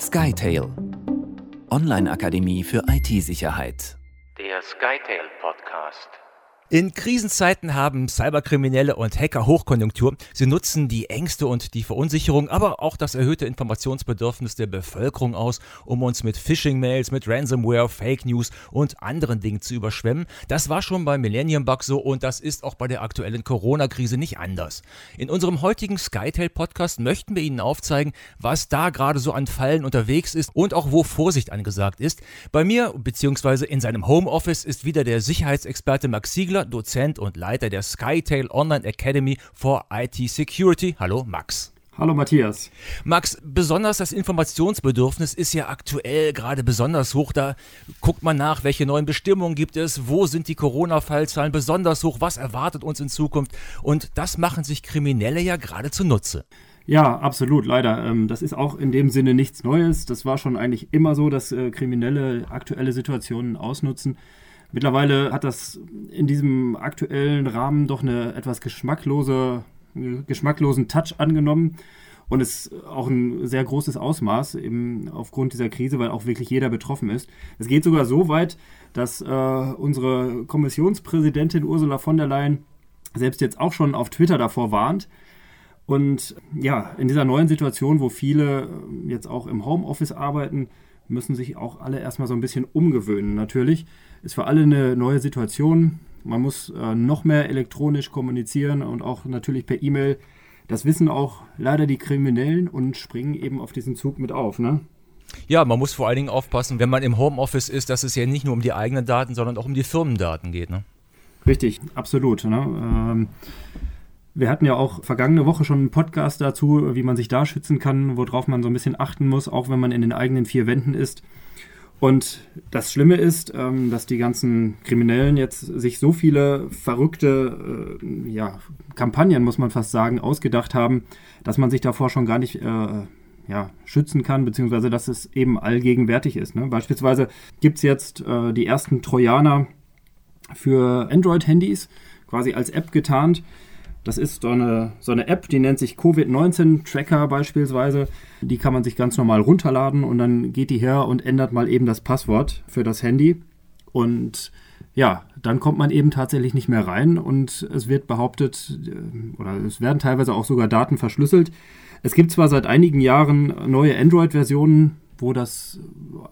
SkyTail Online-Akademie für IT-Sicherheit. Der SkyTail Podcast. In Krisenzeiten haben Cyberkriminelle und Hacker Hochkonjunktur. Sie nutzen die Ängste und die Verunsicherung, aber auch das erhöhte Informationsbedürfnis der Bevölkerung aus, um uns mit Phishing-Mails, mit Ransomware, Fake News und anderen Dingen zu überschwemmen. Das war schon beim Millennium Bug so und das ist auch bei der aktuellen Corona-Krise nicht anders. In unserem heutigen SkyTail-Podcast möchten wir Ihnen aufzeigen, was da gerade so an Fallen unterwegs ist und auch wo Vorsicht angesagt ist. Bei mir, beziehungsweise in seinem Homeoffice, ist wieder der Sicherheitsexperte Max Siegler Entwickler, Dozent und Leiter der SkyTail Online Academy for IT Security. Hallo Max. Hallo Matthias. Max, besonders das Informationsbedürfnis ist ja aktuell gerade besonders hoch. Da guckt man nach, welche neuen Bestimmungen gibt es, wo sind die Corona-Fallzahlen besonders hoch, was erwartet uns in Zukunft. Und das machen sich Kriminelle ja gerade zunutze. Ja, absolut, leider. Ähm, das ist auch in dem Sinne nichts Neues. Das war schon eigentlich immer so, dass äh, Kriminelle aktuelle Situationen ausnutzen. Mittlerweile hat das in diesem aktuellen Rahmen doch eine etwas geschmacklose, geschmacklosen Touch angenommen und ist auch ein sehr großes Ausmaß eben aufgrund dieser Krise, weil auch wirklich jeder betroffen ist. Es geht sogar so weit, dass äh, unsere Kommissionspräsidentin Ursula von der Leyen selbst jetzt auch schon auf Twitter davor warnt. Und ja, in dieser neuen Situation, wo viele jetzt auch im Homeoffice arbeiten, müssen sich auch alle erstmal so ein bisschen umgewöhnen. Natürlich ist für alle eine neue Situation. Man muss äh, noch mehr elektronisch kommunizieren und auch natürlich per E-Mail. Das wissen auch leider die Kriminellen und springen eben auf diesen Zug mit auf. Ne? Ja, man muss vor allen Dingen aufpassen, wenn man im Homeoffice ist, dass es ja nicht nur um die eigenen Daten, sondern auch um die Firmendaten geht. Ne? Richtig, absolut. Ne? Ähm, wir hatten ja auch vergangene Woche schon einen Podcast dazu, wie man sich da schützen kann, worauf man so ein bisschen achten muss, auch wenn man in den eigenen vier Wänden ist. Und das Schlimme ist, ähm, dass die ganzen Kriminellen jetzt sich so viele verrückte äh, ja, Kampagnen, muss man fast sagen, ausgedacht haben, dass man sich davor schon gar nicht äh, ja, schützen kann, beziehungsweise dass es eben allgegenwärtig ist. Ne? Beispielsweise gibt es jetzt äh, die ersten Trojaner für Android-Handys, quasi als App getarnt. Das ist so eine, so eine App, die nennt sich Covid-19-Tracker beispielsweise. Die kann man sich ganz normal runterladen und dann geht die her und ändert mal eben das Passwort für das Handy. Und ja, dann kommt man eben tatsächlich nicht mehr rein und es wird behauptet, äh, oder es werden teilweise auch sogar Daten verschlüsselt. Es gibt zwar seit einigen Jahren neue Android-Versionen, wo das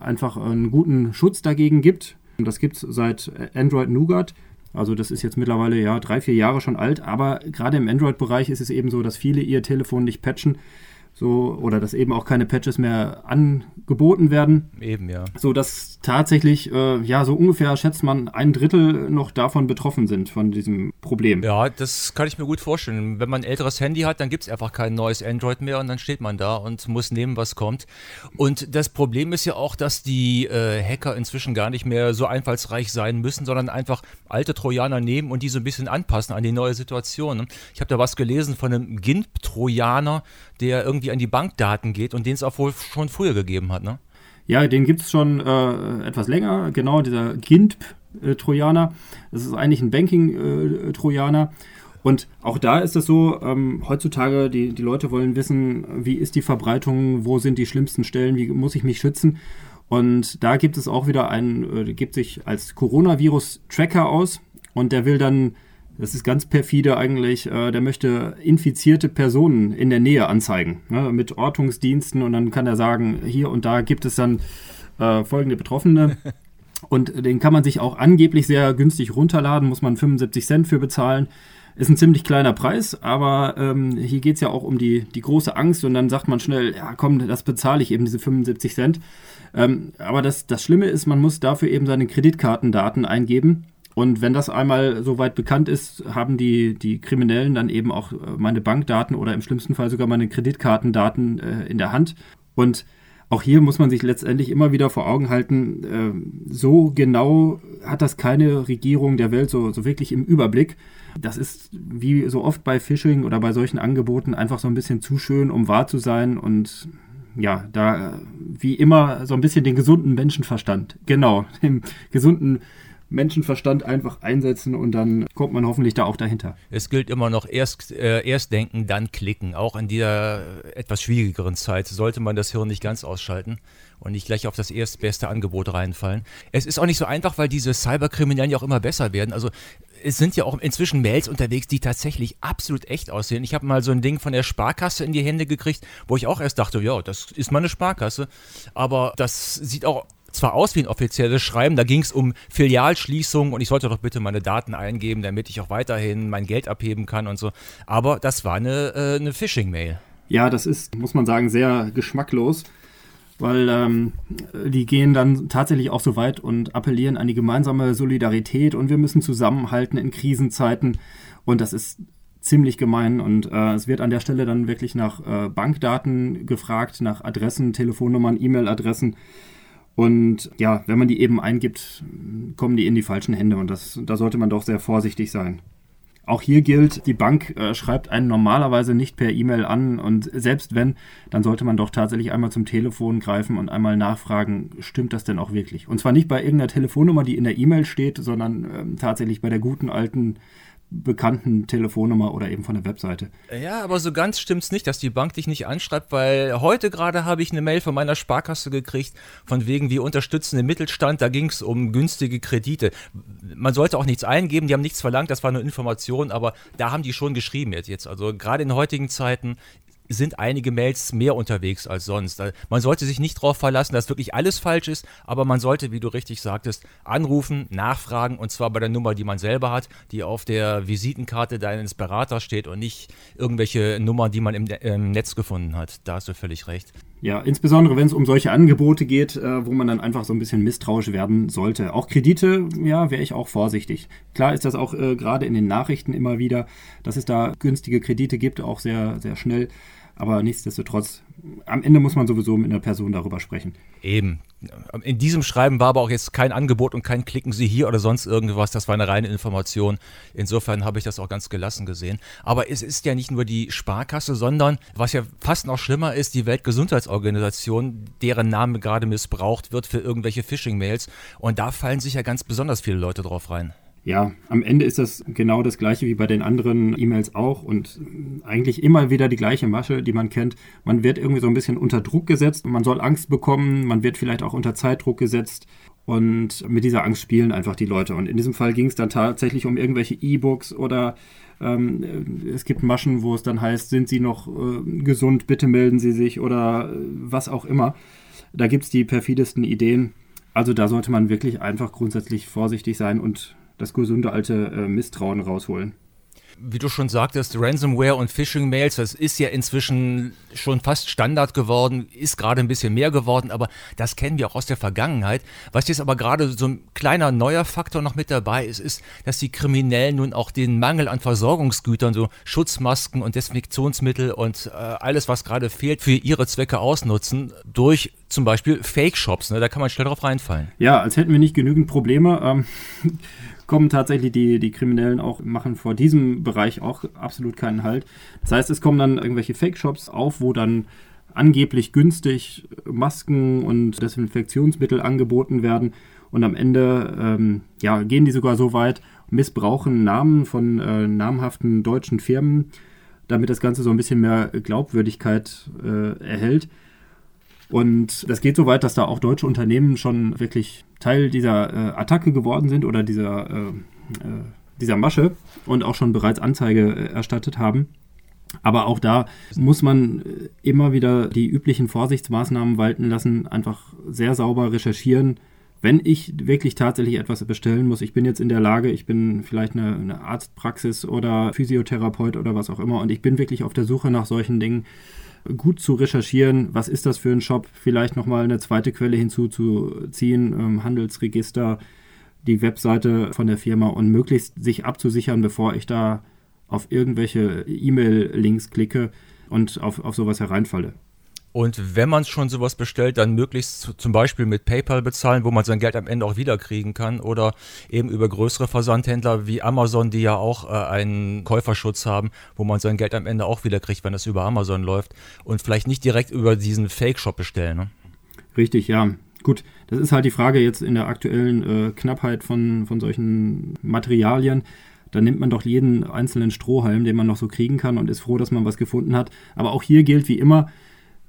einfach einen guten Schutz dagegen gibt. Das gibt es seit Android Nougat. Also das ist jetzt mittlerweile ja drei, vier Jahre schon alt, aber gerade im Android-Bereich ist es eben so, dass viele ihr Telefon nicht patchen, so oder dass eben auch keine Patches mehr angeboten werden. Eben, ja. So dass tatsächlich, äh, ja, so ungefähr schätzt man ein Drittel noch davon betroffen sind, von diesem Problem. Ja, das kann ich mir gut vorstellen. Wenn man ein älteres Handy hat, dann gibt es einfach kein neues Android mehr und dann steht man da und muss nehmen, was kommt. Und das Problem ist ja auch, dass die äh, Hacker inzwischen gar nicht mehr so einfallsreich sein müssen, sondern einfach alte Trojaner nehmen und die so ein bisschen anpassen an die neue Situation. Ich habe da was gelesen von einem GIMP-Trojaner, der irgendwie an die Bankdaten geht und den es auch wohl schon früher gegeben hat, ne? Ja, den gibt es schon äh, etwas länger, genau, dieser GINP-Trojaner. Das ist eigentlich ein Banking-Trojaner. Und auch da ist es so, ähm, heutzutage, die, die Leute wollen wissen, wie ist die Verbreitung, wo sind die schlimmsten Stellen, wie muss ich mich schützen. Und da gibt es auch wieder einen, äh, gibt sich als Coronavirus-Tracker aus und der will dann das ist ganz perfide eigentlich. Äh, der möchte infizierte Personen in der Nähe anzeigen, ne, mit Ortungsdiensten und dann kann er sagen, hier und da gibt es dann äh, folgende Betroffene. Und den kann man sich auch angeblich sehr günstig runterladen, muss man 75 Cent für bezahlen. Ist ein ziemlich kleiner Preis, aber ähm, hier geht es ja auch um die, die große Angst und dann sagt man schnell, ja komm, das bezahle ich eben, diese 75 Cent. Ähm, aber das, das Schlimme ist, man muss dafür eben seine Kreditkartendaten eingeben und wenn das einmal soweit bekannt ist, haben die, die Kriminellen dann eben auch äh, meine Bankdaten oder im schlimmsten Fall sogar meine Kreditkartendaten äh, in der Hand. Und auch hier muss man sich letztendlich immer wieder vor Augen halten, äh, so genau hat das keine Regierung der Welt so, so wirklich im Überblick. Das ist wie so oft bei Phishing oder bei solchen Angeboten einfach so ein bisschen zu schön, um wahr zu sein und ja, da wie immer so ein bisschen den gesunden Menschenverstand, genau, den gesunden Menschenverstand einfach einsetzen und dann kommt man hoffentlich da auch dahinter. Es gilt immer noch erst, äh, erst denken, dann klicken. Auch in dieser etwas schwierigeren Zeit sollte man das Hirn nicht ganz ausschalten und nicht gleich auf das erstbeste Angebot reinfallen. Es ist auch nicht so einfach, weil diese Cyberkriminellen ja auch immer besser werden. Also es sind ja auch inzwischen Mails unterwegs, die tatsächlich absolut echt aussehen. Ich habe mal so ein Ding von der Sparkasse in die Hände gekriegt, wo ich auch erst dachte, ja, das ist mal eine Sparkasse. Aber das sieht auch zwar aus wie ein offizielles Schreiben, da ging es um Filialschließung und ich sollte doch bitte meine Daten eingeben, damit ich auch weiterhin mein Geld abheben kann und so. Aber das war eine, äh, eine Phishing-Mail. Ja, das ist, muss man sagen, sehr geschmacklos, weil ähm, die gehen dann tatsächlich auch so weit und appellieren an die gemeinsame Solidarität und wir müssen zusammenhalten in Krisenzeiten und das ist ziemlich gemein und äh, es wird an der Stelle dann wirklich nach äh, Bankdaten gefragt, nach Adressen, Telefonnummern, E-Mail-Adressen. Und ja, wenn man die eben eingibt, kommen die in die falschen Hände und das, da sollte man doch sehr vorsichtig sein. Auch hier gilt, die Bank äh, schreibt einen normalerweise nicht per E-Mail an und selbst wenn, dann sollte man doch tatsächlich einmal zum Telefon greifen und einmal nachfragen, stimmt das denn auch wirklich? Und zwar nicht bei irgendeiner Telefonnummer, die in der E-Mail steht, sondern äh, tatsächlich bei der guten alten bekannten Telefonnummer oder eben von der Webseite. Ja, aber so ganz stimmt es nicht, dass die Bank dich nicht anschreibt, weil heute gerade habe ich eine Mail von meiner Sparkasse gekriegt, von wegen wir unterstützen den Mittelstand, da ging es um günstige Kredite. Man sollte auch nichts eingeben, die haben nichts verlangt, das war nur Information, aber da haben die schon geschrieben jetzt. Also gerade in heutigen Zeiten sind einige Mails mehr unterwegs als sonst. Man sollte sich nicht darauf verlassen, dass wirklich alles falsch ist, aber man sollte, wie du richtig sagtest, anrufen, nachfragen und zwar bei der Nummer, die man selber hat, die auf der Visitenkarte deines Beraters steht und nicht irgendwelche Nummern, die man im, im Netz gefunden hat. Da hast du völlig recht. Ja, insbesondere wenn es um solche Angebote geht, äh, wo man dann einfach so ein bisschen misstrauisch werden sollte. Auch Kredite, ja, wäre ich auch vorsichtig. Klar ist das auch äh, gerade in den Nachrichten immer wieder, dass es da günstige Kredite gibt, auch sehr, sehr schnell. Aber nichtsdestotrotz, am Ende muss man sowieso mit einer Person darüber sprechen. Eben. In diesem Schreiben war aber auch jetzt kein Angebot und kein Klicken Sie hier oder sonst irgendwas. Das war eine reine Information. Insofern habe ich das auch ganz gelassen gesehen. Aber es ist ja nicht nur die Sparkasse, sondern was ja fast noch schlimmer ist, die Weltgesundheitsorganisation, deren Name gerade missbraucht wird für irgendwelche Phishing-Mails. Und da fallen sich ja ganz besonders viele Leute drauf rein ja, am Ende ist das genau das gleiche wie bei den anderen E-Mails auch und eigentlich immer wieder die gleiche Masche, die man kennt. Man wird irgendwie so ein bisschen unter Druck gesetzt, man soll Angst bekommen, man wird vielleicht auch unter Zeitdruck gesetzt und mit dieser Angst spielen einfach die Leute. Und in diesem Fall ging es dann tatsächlich um irgendwelche E-Books oder ähm, es gibt Maschen, wo es dann heißt, sind Sie noch äh, gesund, bitte melden Sie sich oder äh, was auch immer. Da gibt es die perfidesten Ideen. Also da sollte man wirklich einfach grundsätzlich vorsichtig sein und das gesunde alte äh, Misstrauen rausholen wie du schon sagtest, Ransomware und Phishing-Mails, das ist ja inzwischen schon fast Standard geworden, ist gerade ein bisschen mehr geworden, aber das kennen wir auch aus der Vergangenheit. Was jetzt aber gerade so ein kleiner neuer Faktor noch mit dabei ist, ist, dass die Kriminellen nun auch den Mangel an Versorgungsgütern, so Schutzmasken und Desinfektionsmittel und äh, alles, was gerade fehlt, für ihre Zwecke ausnutzen, durch zum Beispiel Fake-Shops. Ne? Da kann man schnell drauf reinfallen. Ja, als hätten wir nicht genügend Probleme. Ähm kommen tatsächlich die, die Kriminellen auch, machen vor diesem Bereich auch absolut keinen Halt. Das heißt, es kommen dann irgendwelche Fake-Shops auf, wo dann angeblich günstig Masken und Desinfektionsmittel angeboten werden. Und am Ende ähm, ja, gehen die sogar so weit, missbrauchen Namen von äh, namhaften deutschen Firmen, damit das Ganze so ein bisschen mehr Glaubwürdigkeit äh, erhält. Und das geht so weit, dass da auch deutsche Unternehmen schon wirklich Teil dieser äh, Attacke geworden sind oder dieser, äh, äh, dieser Masche und auch schon bereits Anzeige äh, erstattet haben. Aber auch da muss man äh, immer wieder die üblichen Vorsichtsmaßnahmen walten lassen, einfach sehr sauber recherchieren. Wenn ich wirklich tatsächlich etwas bestellen muss, ich bin jetzt in der Lage, ich bin vielleicht eine, eine Arztpraxis oder Physiotherapeut oder was auch immer und ich bin wirklich auf der Suche nach solchen Dingen, gut zu recherchieren, was ist das für ein Shop, vielleicht nochmal eine zweite Quelle hinzuzuziehen, ähm, Handelsregister, die Webseite von der Firma und möglichst sich abzusichern, bevor ich da auf irgendwelche E-Mail-Links klicke und auf, auf sowas hereinfalle. Und wenn man schon sowas bestellt, dann möglichst zum Beispiel mit PayPal bezahlen, wo man sein Geld am Ende auch wiederkriegen kann. Oder eben über größere Versandhändler wie Amazon, die ja auch äh, einen Käuferschutz haben, wo man sein Geld am Ende auch wiederkriegt, wenn es über Amazon läuft. Und vielleicht nicht direkt über diesen Fake-Shop bestellen. Ne? Richtig, ja. Gut, das ist halt die Frage jetzt in der aktuellen äh, Knappheit von, von solchen Materialien. Da nimmt man doch jeden einzelnen Strohhalm, den man noch so kriegen kann und ist froh, dass man was gefunden hat. Aber auch hier gilt wie immer,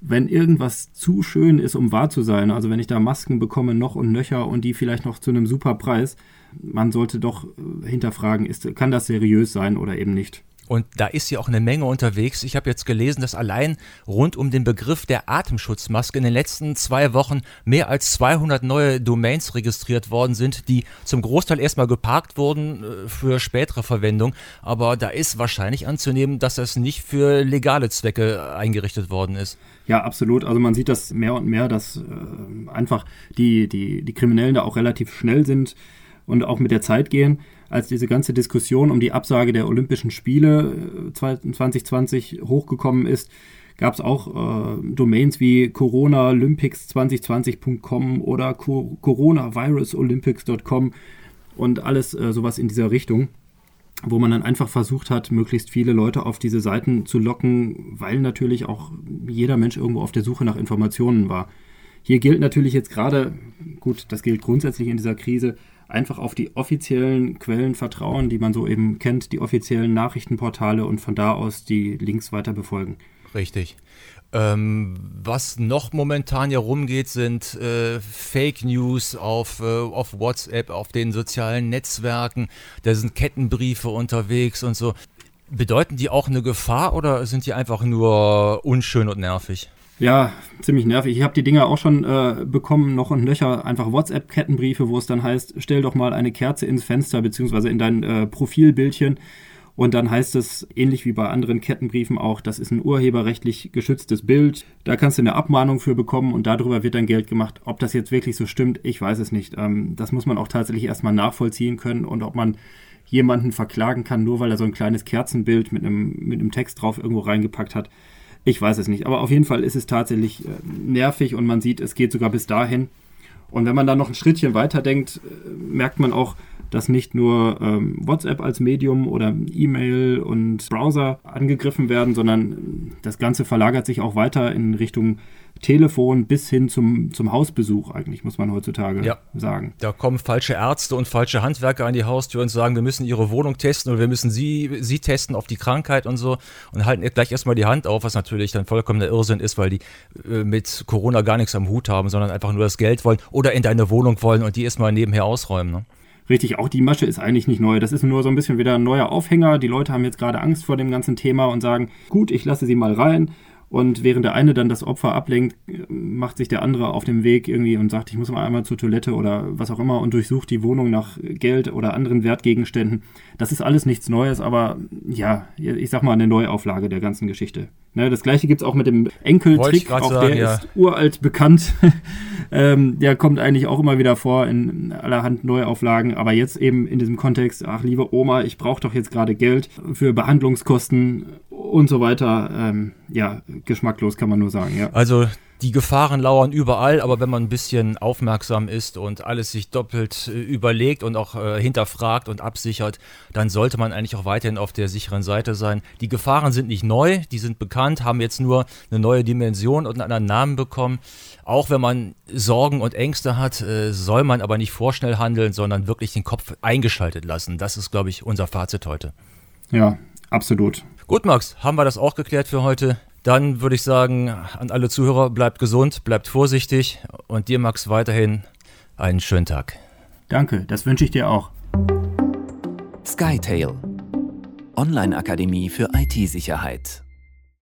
wenn irgendwas zu schön ist, um wahr zu sein, also wenn ich da Masken bekomme, noch und nöcher und die vielleicht noch zu einem super Preis, man sollte doch äh, hinterfragen, ist, kann das seriös sein oder eben nicht. Und da ist ja auch eine Menge unterwegs. Ich habe jetzt gelesen, dass allein rund um den Begriff der Atemschutzmaske in den letzten zwei Wochen mehr als 200 neue Domains registriert worden sind, die zum Großteil erstmal geparkt wurden äh, für spätere Verwendung. Aber da ist wahrscheinlich anzunehmen, dass das nicht für legale Zwecke eingerichtet worden ist. Ja, absolut. Also man sieht das mehr und mehr, dass äh, einfach die, die, die Kriminellen da auch relativ schnell sind und auch mit der Zeit gehen als diese ganze Diskussion um die Absage der Olympischen Spiele 2020 äh, hochgekommen ist, gab es auch äh, Domains wie coronalympics2020.com oder Co coronavirusolympics.com und alles äh, sowas in dieser Richtung, wo man dann einfach versucht hat, möglichst viele Leute auf diese Seiten zu locken, weil natürlich auch jeder Mensch irgendwo auf der Suche nach Informationen war. Hier gilt natürlich jetzt gerade, gut, das gilt grundsätzlich in dieser Krise, einfach auf die offiziellen Quellen vertrauen, die man so eben kennt, die offiziellen Nachrichtenportale und von da aus die Links weiter befolgen. Richtig. Ähm, was noch momentan hier rumgeht, sind äh, Fake News auf, äh, auf WhatsApp, auf den sozialen Netzwerken. Da sind Kettenbriefe unterwegs und so. Bedeuten die auch eine Gefahr oder sind die einfach nur unschön und nervig? Ja, ziemlich nervig. Ich habe die Dinger auch schon äh, bekommen, noch und nöcher, einfach WhatsApp-Kettenbriefe, wo es dann heißt, stell doch mal eine Kerze ins Fenster, beziehungsweise in dein äh, Profilbildchen. Und dann heißt es, ähnlich wie bei anderen Kettenbriefen auch, das ist ein urheberrechtlich geschütztes Bild. Da kannst du eine Abmahnung für bekommen und darüber wird dann Geld gemacht. Ob das jetzt wirklich so stimmt, ich weiß es nicht. Ähm, das muss man auch tatsächlich erstmal nachvollziehen können und ob man jemanden verklagen kann, nur weil er so ein kleines Kerzenbild mit einem, mit einem Text drauf irgendwo reingepackt hat. Ich weiß es nicht. Aber auf jeden Fall ist es tatsächlich äh, nervig und man sieht, es geht sogar bis dahin. Und wenn man dann noch ein Schrittchen weiter denkt, äh, merkt man auch, dass nicht nur ähm, WhatsApp als Medium oder E-Mail und Browser angegriffen werden, sondern das Ganze verlagert sich auch weiter in Richtung Telefon bis hin zum, zum Hausbesuch eigentlich, muss man heutzutage ja. sagen. Da kommen falsche Ärzte und falsche Handwerker an die Haustür und sagen, wir müssen ihre Wohnung testen oder wir müssen sie, sie testen auf die Krankheit und so und halten gleich erstmal die Hand auf, was natürlich dann vollkommener Irrsinn ist, weil die äh, mit Corona gar nichts am Hut haben, sondern einfach nur das Geld wollen oder in deine Wohnung wollen und die erstmal nebenher ausräumen. Ne? Richtig, auch die Masche ist eigentlich nicht neu. Das ist nur so ein bisschen wieder ein neuer Aufhänger. Die Leute haben jetzt gerade Angst vor dem ganzen Thema und sagen, gut, ich lasse sie mal rein. Und während der eine dann das Opfer ablenkt, macht sich der andere auf dem Weg irgendwie und sagt, ich muss mal einmal zur Toilette oder was auch immer und durchsucht die Wohnung nach Geld oder anderen Wertgegenständen. Das ist alles nichts Neues, aber ja, ich sag mal eine Neuauflage der ganzen Geschichte. Ne, das gleiche gibt es auch mit dem Enkeltrick, auch sagen, der ja. ist uralt bekannt. ähm, der kommt eigentlich auch immer wieder vor in allerhand Neuauflagen, aber jetzt eben in diesem Kontext, ach liebe Oma, ich brauche doch jetzt gerade Geld für Behandlungskosten und so weiter. Ähm, ja, geschmacklos kann man nur sagen. Ja. Also die Gefahren lauern überall, aber wenn man ein bisschen aufmerksam ist und alles sich doppelt äh, überlegt und auch äh, hinterfragt und absichert, dann sollte man eigentlich auch weiterhin auf der sicheren Seite sein. Die Gefahren sind nicht neu, die sind bekannt, haben jetzt nur eine neue Dimension und einen anderen Namen bekommen. Auch wenn man Sorgen und Ängste hat, äh, soll man aber nicht vorschnell handeln, sondern wirklich den Kopf eingeschaltet lassen. Das ist, glaube ich, unser Fazit heute. Ja, absolut. Gut, Max, haben wir das auch geklärt für heute. Dann würde ich sagen, an alle Zuhörer, bleibt gesund, bleibt vorsichtig und dir, Max, weiterhin einen schönen Tag. Danke, das wünsche ich dir auch. Skytail, Online-Akademie für IT-Sicherheit.